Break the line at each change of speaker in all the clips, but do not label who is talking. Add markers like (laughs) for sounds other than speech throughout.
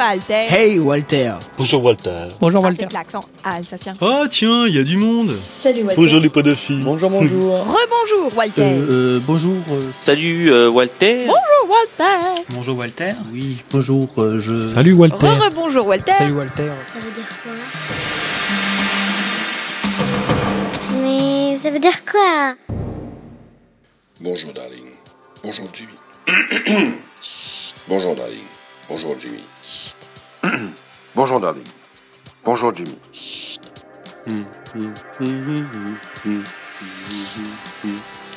Walter.
Hey Walter
Bonjour Walter.
Bonjour
Avec
Walter.
l'accent alsacien.
Ah tiens, il y a du monde
Salut Walter.
Bonjour les podophiles.
Bonjour, bonjour. (laughs)
Rebonjour Walter.
Euh, euh, bonjour. euh,
Salut euh, Walter.
Bonjour Walter.
bonjour Walter.
Oui, bonjour, euh, je...
Salut Walter.
Re-rebonjour Walter.
Salut Walter.
Ça veut dire quoi? Mais ça veut dire quoi?
Bonjour, darling. Bonjour, Jimmy. (coughs) Bonjour, darling. Bonjour, Jimmy. (clears throat) Bonjour, darling. Bonjour, Jimmy.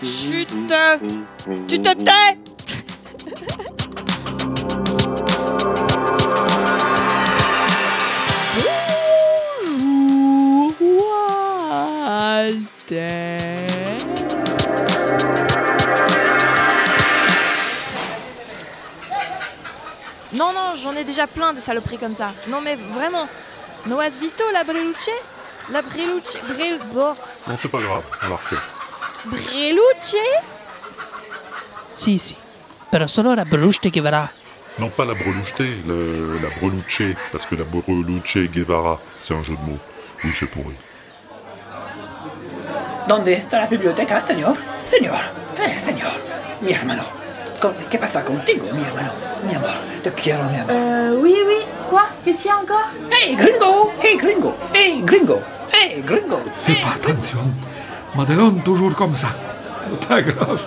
Chut. Tu te tais. Déjà plein de saloperies comme ça. Non, mais vraiment. No has visto la Breluce La Breluce. Brel... bon,
Non, c'est pas grave, on la refait.
Breluce
Si, si. Pero solo la che verrà.
Non, pas la breloucheté, le- la brelouche, parce que la brelouche Guevara, c'est un jeu de mots. Oui, c'est pourri.
¿Dónde está la biblioteca, señor? Señor, eh, señor, mi hermano. Co- ¿Qué pasa contigo, mi hermano? Mi amor, te quiero, mi amor.
Euh, oui, oui. Quoi? Qu'est-ce qu'il y a encore?
Hey, gringo! Hey, gringo! Hey, gringo! Hey, gringo!
Fais pas attention. Madelon, toujours comme ça. Pas grave.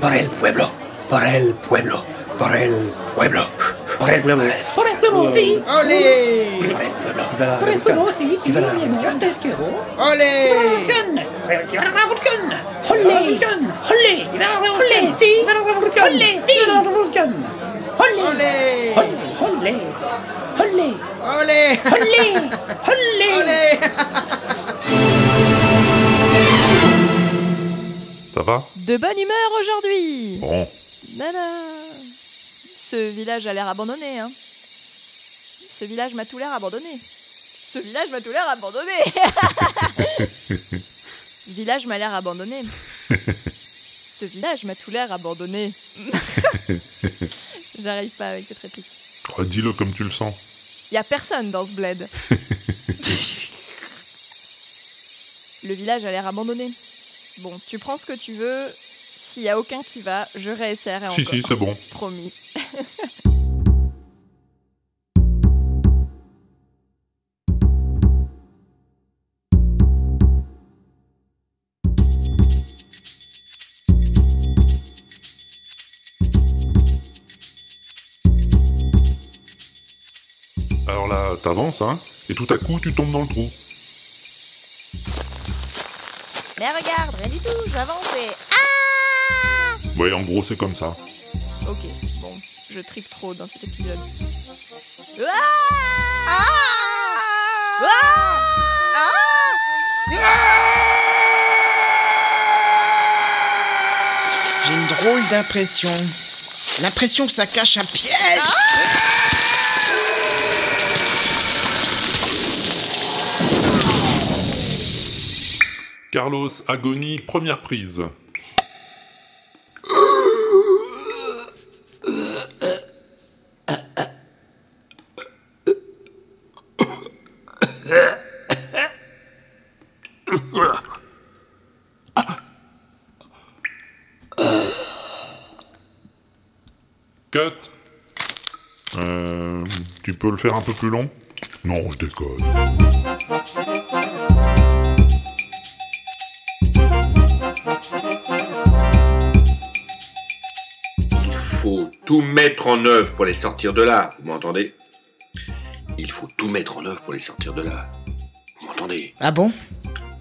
Por el pueblo, por el pueblo, por el pueblo, por el pueblo. Por el pueblo, ¡Ole!
Ça va?
De bonne humeur aujourd'hui
Bon.
Nana. Ce village a l'air abandonné, hein. Ce village m'a tout l'air abandonné. Ce village m'a tout l'air abandonné. Ce (laughs) village m'a l'air abandonné. Ce village m'a tout l'air abandonné. (laughs) J'arrive pas avec cette réplique.
Oh, Dis-le comme tu le sens.
Y a personne dans ce bled. (laughs) Le village a l'air abandonné. Bon, tu prends ce que tu veux. S'il y a aucun qui va, je réessayerai
Si,
encore.
si, c'est bon.
Promis.
Alors là, t'avances, hein, et tout à coup, tu tombes dans le trou.
Mais regarde, rien du tout, j'avance et... Ah
Ouais, en gros, c'est comme ça.
Ok, bon, je tripe trop dans cet épisode. Ah Ah
J'ai une drôle d'impression. L'impression que ça cache un piège.
Carlos, agonie, première prise. Cut. Euh, tu peux le faire un peu plus long? Non, je déconne.
Tout mettre en œuvre pour les sortir de là. Vous m'entendez? Il faut tout mettre en œuvre pour les sortir de là. Vous m'entendez?
Ah bon?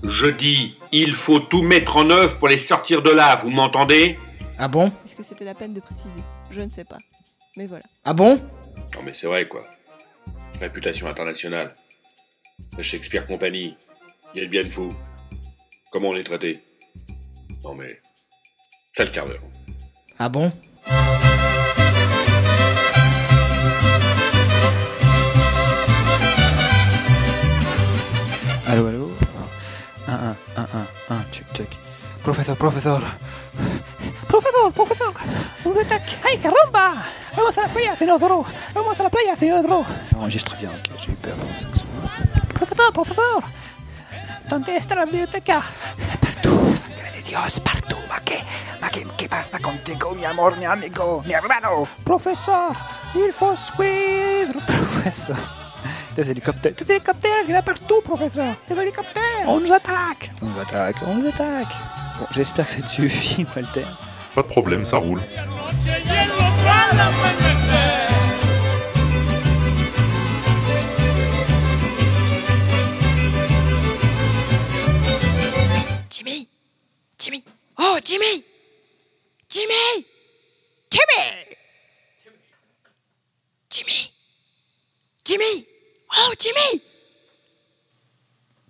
Je dis, il faut tout mettre en œuvre pour les sortir de là. Vous m'entendez?
Ah bon?
Est-ce que c'était la peine de préciser? Je ne sais pas. Mais voilà.
Ah bon?
Non mais c'est vrai quoi. Réputation internationale. La Shakespeare Company. Il bien fou. Comment on est traité? Non mais... C'est le quart d'heure.
Ah bon?
Profesor, profesor. Profesor, profesor. Un ataque. ¡Ay, caramba! Vamos a la playa, Cenodoro. Vamos
vamos a la playa, Theodoro. Enregistre bien, ok, j'ai eu peur. Professeur, professeur. ¿Dónde está la biblioteca? Partout, sangre de Dios, partout. Ma qué, ma qué, qué pasa contigo, mi amor, mi amigo, mi hermano? Professeur, il faut suivre. Professeur. Des hélicoptères, des hélicoptères, il y en a partout, professeur. Des hélicoptères. On nous attaque. On nous attaque, on nous attaque. Bon, j'espère que ça te suffit, Walter.
Pas de problème, ça roule.
Jimmy Jimmy. Oh, Jimmy. Jimmy. Jimmy. Jimmy. Jimmy. Oh, Jimmy.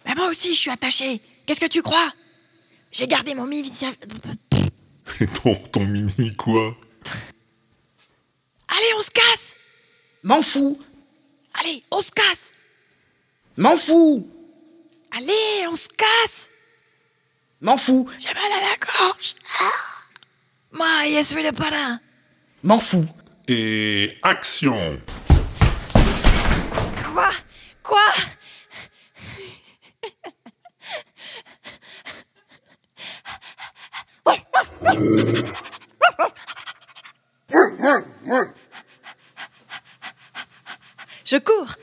Bah moi aussi, je suis attaché. Qu'est-ce que tu crois? J'ai gardé mon mini...
Et (laughs) ton, ton mini quoi?
Allez, on se casse!
M'en fous.
Allez, on se casse!
M'en fous.
Allez, on se casse!
M'en fous.
J'ai mal à la gorge. Ah. Moi, yes, le parrain.
M'en fous.
Et action!
Quoi? Quoi? Je cours.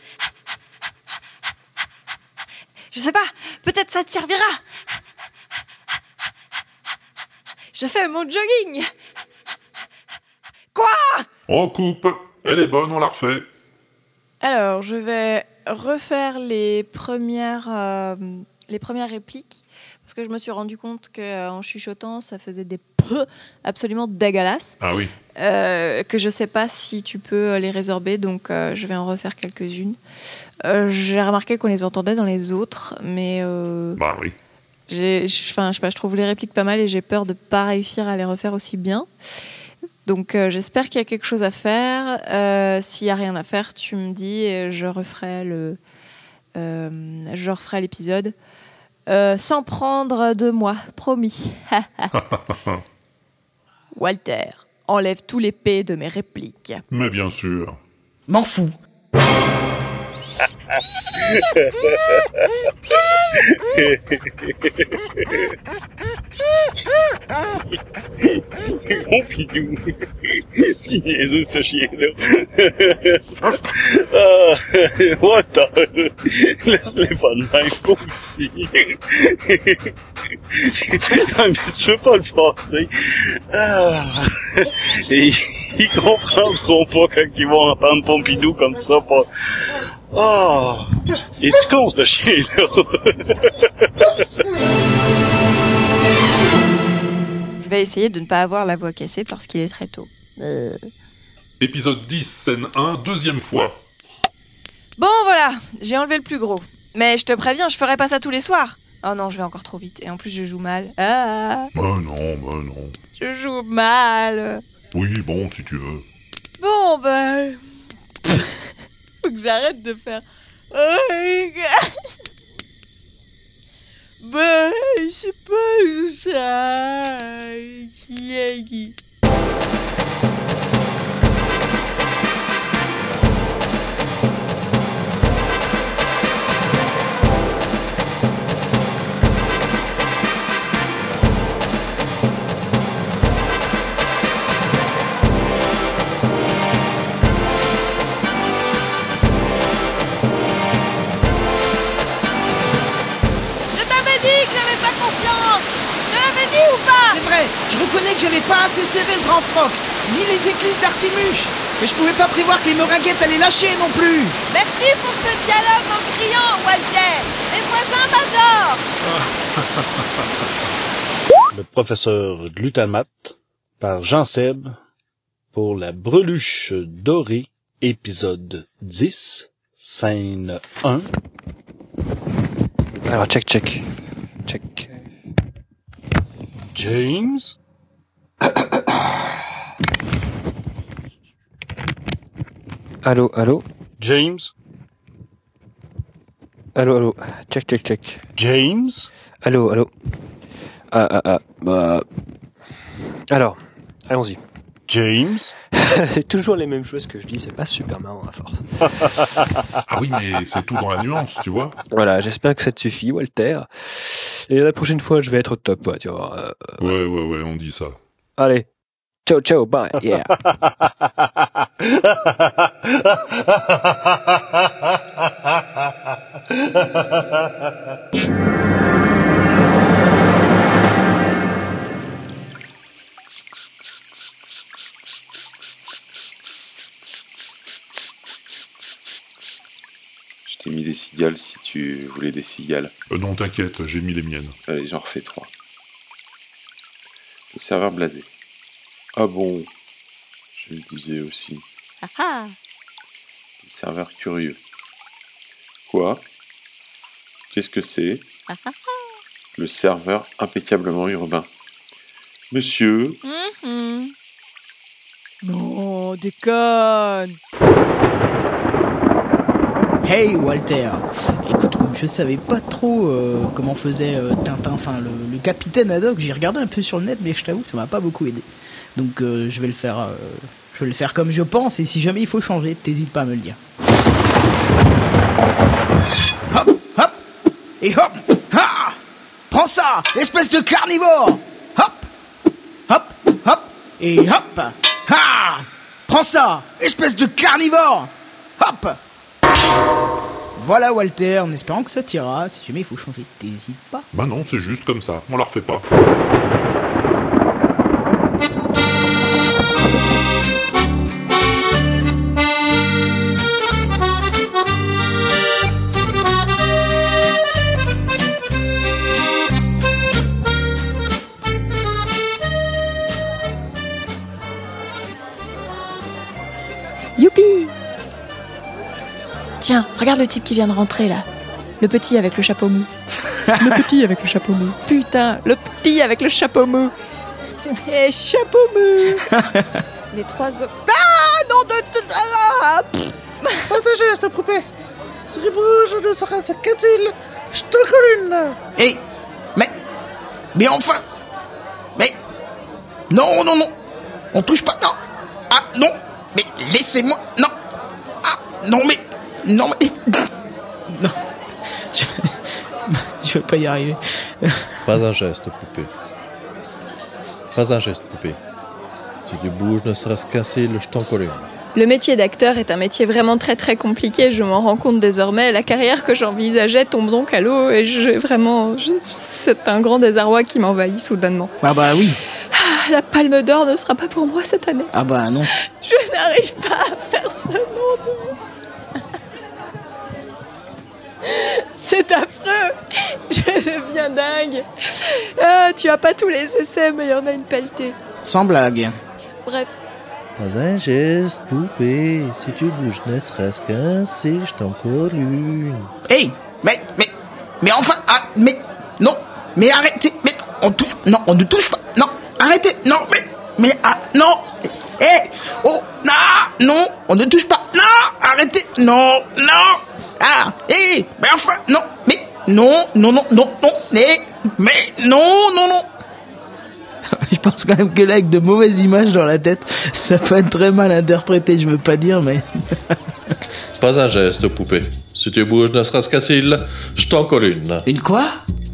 Je sais pas, peut-être ça te servira. Je fais mon jogging. Quoi?
On coupe Elle est bonne, on la refait.
Alors, je vais refaire les premières, euh, les premières répliques parce que je me suis rendu compte qu'en chuchotant, ça faisait des peu absolument dégueulasses.
Ah oui.
euh, que je sais pas si tu peux les résorber, donc euh, je vais en refaire quelques-unes. Euh, J'ai remarqué qu'on les entendait dans les autres, mais euh,
Bah oui.
j'ai- enfin, je sais pas, je trouve les répliques pas mal et j'ai peur de pas réussir à les refaire aussi bien. Donc euh, j'espère qu'il y a quelque chose à faire. Euh, S'il y a rien à faire, tu me dis et je referai le, euh, je referai l'épisode Euh, sans prendre de moi, promis. (laughs) Walter, enlève tous les P de mes répliques.
Mais bien sûr.
M'en fous. (laughs)
Ce chien-là. (laughs) ah, what the... Laisse-les pas de même, pauvre petit. ah, mais tu veux pas le passer. Ah. Et ils comprendront pas quand ils vont entendre Pompidou comme ça, pas... Ah. Et tu con, ce chien-là.
Je vais essayer de ne pas avoir la voix cassée parce qu'il est très tôt. Euh.
Épisode 10, scène 1, deuxième fois.
Bon voilà, j'ai enlevé le plus gros. Mais je te préviens, je ferai pas ça tous les soirs. Oh non, je vais encore trop vite. Et en plus, je joue mal. Ah,
Mais non, mais non.
je joue mal.
Oui, bon, si tu veux.
Bon, ben. Faut que j'arrête de faire. Ben, je sais pas où ça. Qui est qui
reconnais que j'avais pas assez serré le grand froc, ni les éclisses d'Artimuche. Mais je pouvais pas prévoir que les meringuettes allaient lâcher non plus.
Merci pour ce dialogue en criant, Walter Les voisins m'adorent (laughs)
Le professeur Glutamat par Jean Seb pour la breluche dorée, épisode 10, scène 1.
Alors, check, check. Check.
James? (coughs)
Allô, allô
James?
Allô, allô. Check, check, check.
James?
Allô, allô. Ah, ah, ah. Bah. Alors, allons-y.
James? (laughs)
C'est toujours les mêmes choses que je dis, c'est pas super marrant à force. (laughs)
Ah oui, mais c'est tout dans la nuance, tu vois.
Voilà, j'espère que ça te suffit, Walter. Et la prochaine fois, je vais être au top, ouais, tu vois. Euh,
Ouais, ouais, ouais, on dit ça.
Allez. Ciao, ciao, bye, (laughs) yeah.
Je t'ai mis des cigales si tu voulais des cigales.
Euh, non, t'inquiète, j'ai mis les miennes.
Allez, j'en refais trois. Le serveur blasé. Ah bon Je le disais aussi.
Ah ah
Le serveur curieux. Quoi? Qu'est-ce que c'est?
Ah ah
Le serveur impeccablement urbain. Monsieur,
Mhm. Non, déconne
Hey Walter je savais pas trop euh, comment faisait euh, Tintin, enfin le, le capitaine Haddock, j'ai regardé un peu sur le net, mais je t'avoue ça m'a pas beaucoup aidé. Donc euh, je vais le faire, je vais le faire comme je pense, et si jamais il faut changer, t'hésites pas à me le dire. Hop, hop, et hop, ha! Prends ça, espèce de carnivore! Hop, hop, hop, et hop, ha! Prends ça, espèce de carnivore! Hop voilà Walter, en espérant que ça t'ira. Si jamais il faut changer, t'hésites pas.
Bah non, c'est juste comme ça. On la refait pas.
Regarde le type qui vient de rentrer là. Le petit avec le chapeau mou. le petit avec le chapeau mou. Putain, le petit avec le chapeau mou. Eh, chapeau mou (laughs) Les trois autres. Ah non de. de- ah.
Passager, s'il te poupée Si tu bouges, ne sera ce qu'est-il Je te colline Hé Mais Mais enfin Mais Non, non, non On touche pas, non Ah, non Mais laissez-moi Non Ah, non, mais Non, mais Non Je, (laughs) je vais pas y arriver.
Pas un geste, poupée. Pas un geste, poupée. Si tu bouges ne serait-ce qu'un cil, je t'en colle une.
Le métier d'acteur est un métier vraiment très très compliqué, je m'en rends compte désormais. La carrière que j'envisageais tombe donc à l'eau et j'ai vraiment. je- C'est un grand désarroi qui m'envahit soudainement.
Ah bah oui
Ah, La palme d'or ne sera pas pour moi cette année.
Ah bah non
Je n'arrive pas à faire ce nom de... (laughs) C'est affreux Je deviens dingue Ah, Tu as pas tous les essais, mais il y en a une pelletée.
Sans blague.
Bref,
Pas un geste, poupée. Si tu bouges ne serait-ce qu'un cil, je t'en colle une.
Hé Mais, mais, mais enfin, ah, mais, non, mais arrêtez, mais, on touche, non, on ne touche pas, non, arrêtez, non, mais, mais, ah, non, hé, oh, non, non, on ne touche pas, non, arrêtez, non, non, ah, hé, mais enfin, non, mais, non, non, non, non, non, mais, mais, non, non, non. (laughs) Je pense quand même que là, avec de mauvaises images dans la tête, ça peut être très mal interprété, je veux pas dire, mais. (laughs)
Pas un geste, poupée. Si tu bouges ne serait-ce je t'en colle une.
Une quoi?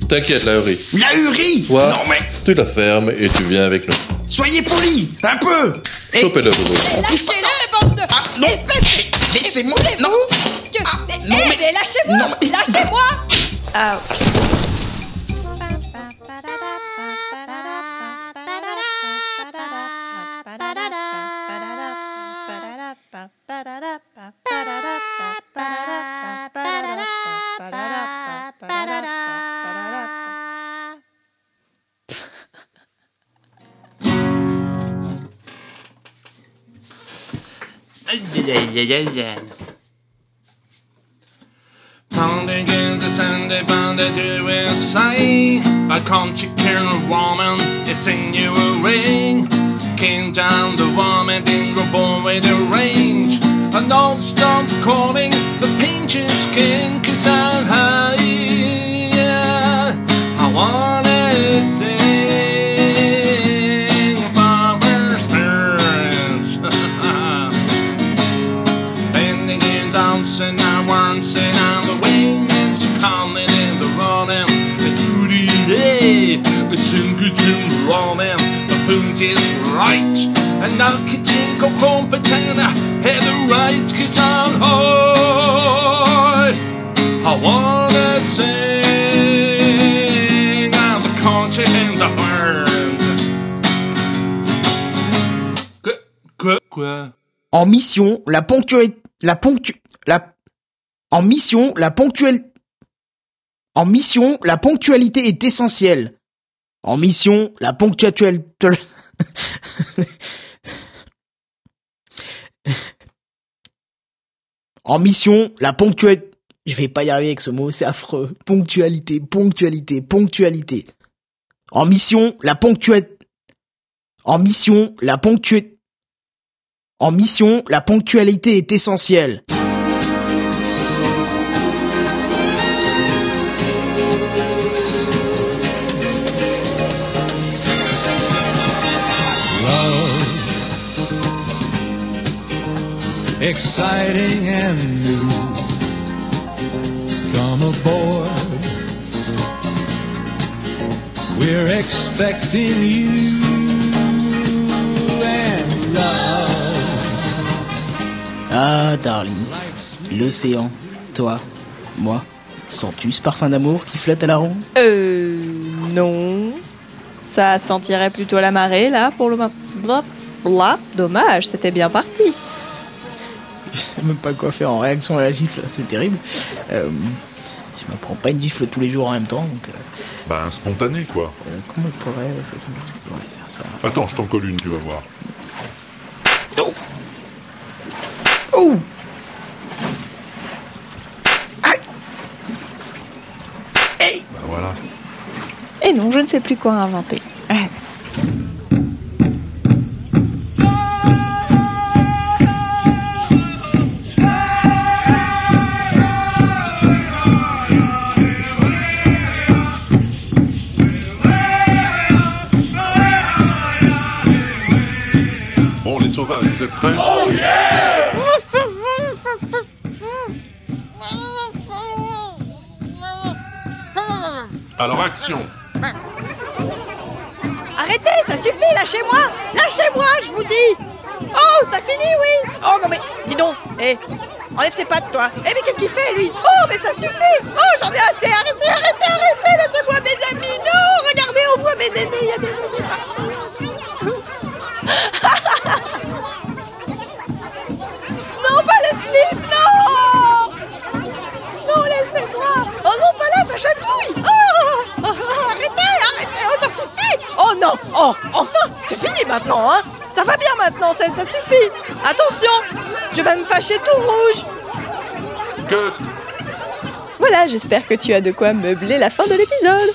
T'inquiète, la hurie.
La hurie?
Toi,
Non mais,
tu la fermes et tu viens avec nous.
soyez poli, un peu
Chopez-le, Bobo.
lâchez-le, bande de...
Ah, non Laissez-moi Non
Que...
non,
Eh,
mais-
mais lâchez-moi
non, mais-
Lâchez-moi. Ah,
and they bound can't A country a woman is in you a ring. Came down the woman in the reborn with a range. And don't stop calling the pinches king, cause I, yeah, I want.
En mission, la ponctualité, la ponctu, la, en mission, la ponctuelle, en mission, la ponctualité est essentielle. En mission, la ponctualité, (laughs) (laughs) en mission, la ponctualité, je vais pas y arriver avec ce mot, c'est affreux. Ponctualité, ponctualité, ponctualité. En mission, la ponctualité, en mission, la ponctualité, en mission, la ponctualité est essentielle.
Exciting and new. Come aboard. We're expecting you and love.
Ah, darling. L'océan, toi, moi. Sens-tu ce parfum d'amour qui flotte à la ronde?
Euh. Non. Ça sentirait plutôt la marée, là, pour le moment. Bla, bla. Dommage, c'était bien parti.
Je sais même pas quoi faire en réaction à la gifle, c'est terrible. Euh, je me prends pas une gifle tous les jours en même temps, donc. euh,
Ben, spontané, quoi.
euh, comment je pourrais, je pourrais faire ça?
Attends, je t'en colle une, tu vas voir.
Oh
Ben voilà.
Et non, je ne sais plus quoi inventer. (laughs)
Vous êtes prêts Alors, action.
Arrêtez, ça suffit, lâchez-moi Lâchez-moi, je vous dis. Oh, ça finit, oui. Oh non mais, dis donc, hé, enlève tes pattes, toi. Eh mais qu'est-ce qu'il fait, lui? Oh, mais ça suffit. Oh, ça, suffit Attention Je vais me fâcher tout rouge
Voilà, j'espère que tu as de quoi meubler la fin de l'épisode.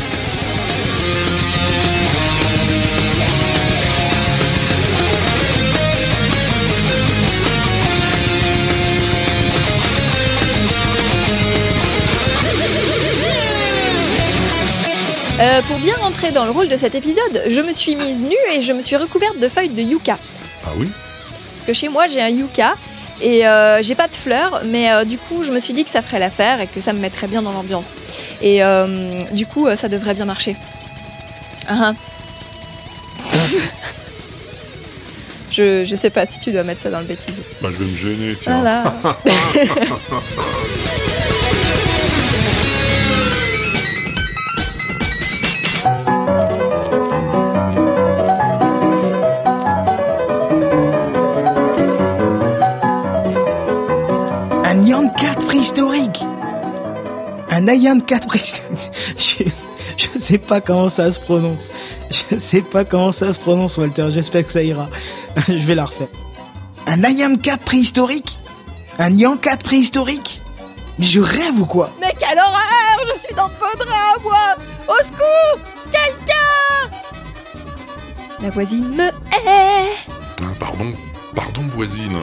Euh, pour bien rentrer dans le rôle de cet épisode, je me suis mise nue et je me suis recouverte de feuilles de yucca.
Ah oui
Parce que chez moi, j'ai un yucca et euh, j'ai pas de fleurs, mais euh, du coup, je me suis dit que ça ferait l'affaire et que ça me mettrait bien dans l'ambiance. Et du coup, ça devrait bien marcher. Ah, ah. (laughs) je, je sais pas si tu dois mettre ça dans le bêtisier.
Bah, je vais me gêner, tiens.
Voilà. (laughs)
préhistorique Un Nyan 4 préhistorique (laughs) je, je sais pas comment ça se prononce. Je sais pas comment ça se prononce, Walter. J'espère que ça ira. (laughs) Je vais la refaire. Un IAM 4 préhistorique? Un Nyan 4 préhistorique? Mais je rêve ou quoi?
Mais quelle horreur Je suis dans de faux draps, moi Au secours Quelqu'un La voisine me hait
Ah, pardon, pardon voisine.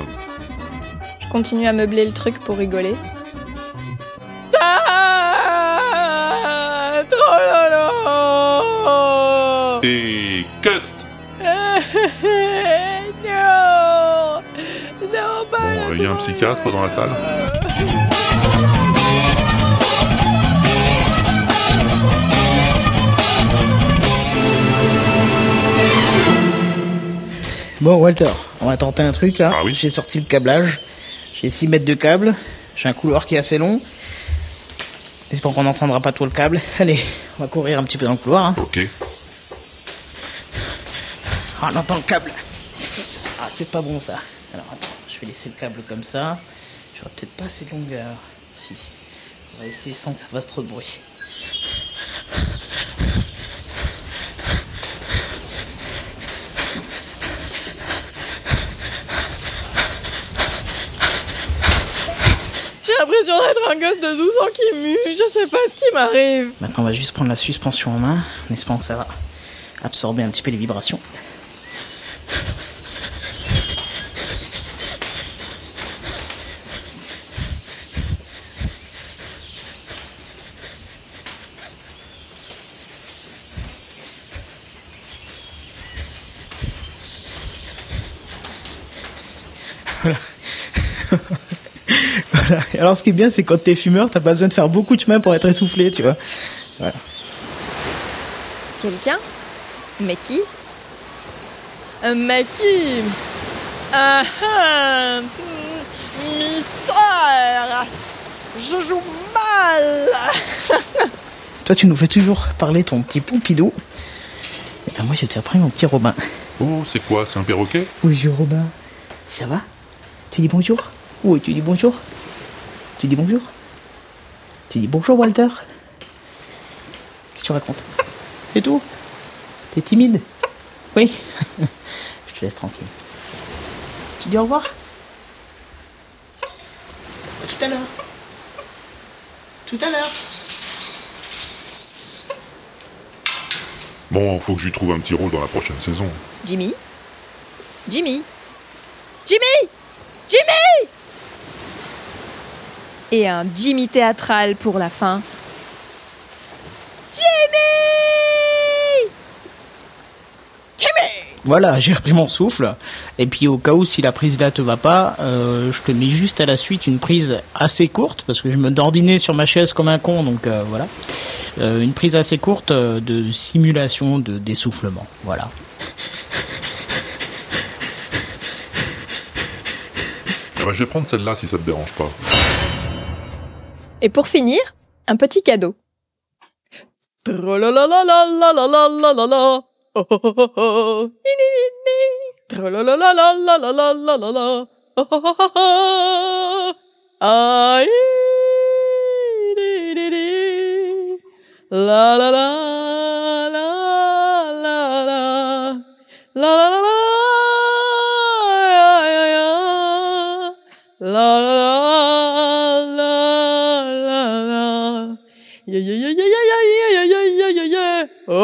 Je continue à meubler le truc pour rigoler.
Y a un psychiatre dans la salle
Bon, Walter, on va tenter un truc là. J'ai sorti le câblage. J'ai 6 mètres de câble. J'ai un couloir qui est assez long. J'espère qu'on n'entendra pas tout le câble. (laughs) Allez, on va courir un petit peu dans le couloir. hein.
Ok.
Ah, on entend le câble. Ah, c'est pas bon ça. Alors attends, je vais laisser le câble comme ça. J'aurai peut-être pas assez de longueur. Si. On va essayer sans que ça fasse trop de bruit.
J'ai l'impression d'être un gosse de 12 ans qui mue, je sais pas ce qui m'arrive.
Maintenant, on va juste prendre la suspension en main, en espérant que ça va absorber un petit peu les vibrations. (laughs) Voilà. Alors, ce qui est bien, c'est quand t'es fumeur, t'as pas besoin de faire beaucoup de chemin pour être essoufflé, tu vois. Voilà.
Quelqu'un? Mais qui? Euh, Mais qui Ah ah Mystère Je joue mal (laughs)
Toi, tu nous fais toujours parler ton petit Pompidou. Et ben moi, je t'ai appris mon petit Robin.
Oh, c'est quoi? C'est un perroquet?
Bonjour Robin. Ça va? Tu dis bonjour? Oui, tu dis bonjour? Tu dis bonjour. Tu dis bonjour Walter. Qu'est-ce que tu racontes? C'est tout. T'es timide? Oui. (laughs) Je te laisse tranquille. Tu dis au revoir? À tout à l'heure. Tout à l'heure.
Bon, faut que je lui trouve un petit rôle dans la prochaine saison.
Jimmy? Jimmy? Jimmy? Jimmy Et un Jimmy théâtral pour la fin. Jimmy Jimmy
Voilà, j'ai repris mon souffle. Et puis au cas où si la prise là te va pas, euh, je te mets juste à la suite une prise assez courte parce que je me dordinais sur ma chaise comme un con, donc euh, voilà. Euh, une prise assez courte de simulation de d'essoufflement. Voilà.
Ah bah, je vais prendre celle-là si ça te dérange pas.
Et pour finir, un petit cadeau.
La la la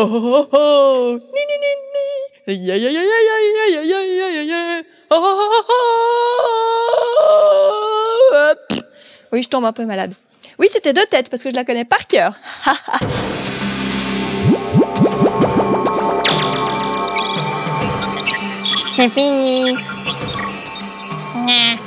Oh, oh, oh, oh. Ni, ni, ni, ni. Yeah, yeah, yeah, yeah, yeah, yeah, yeah, yeah, yeah. Oh, oh, oh, oh. Oui, je tombe un peu malade. Oui, c'était deux têtes parce que je la connais par cœur.
C'est fini. Nya.